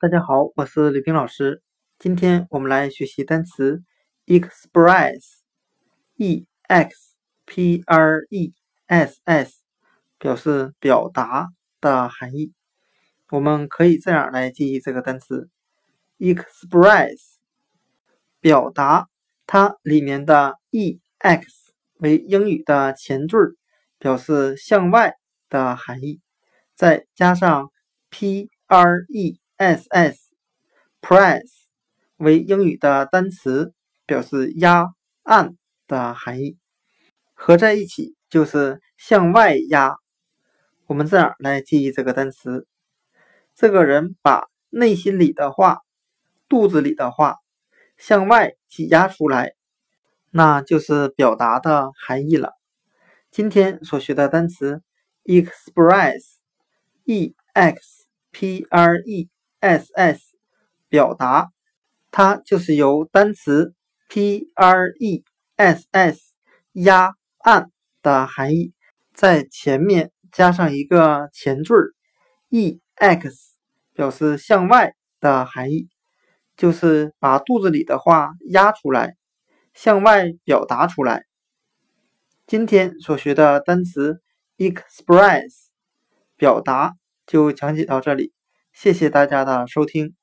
大家好，我是吕冰老师。今天我们来学习单词 express，e x p r e s s，表示表达的含义。我们可以这样来记忆这个单词 express，表达它里面的 e x 为英语的前缀，表示向外的含义，再加上 p r e。S s press 为英语的单词，表示压、按的含义，合在一起就是向外压。我们这样来记忆这个单词：这个人把内心里的话、肚子里的话向外挤压出来，那就是表达的含义了。今天所学的单词 express，e x p r e。S s 表达，它就是由单词 p r e s s 压按的含义，在前面加上一个前缀 e x，表示向外的含义，就是把肚子里的话压出来，向外表达出来。今天所学的单词 express 表达就讲解到这里。谢谢大家的收听。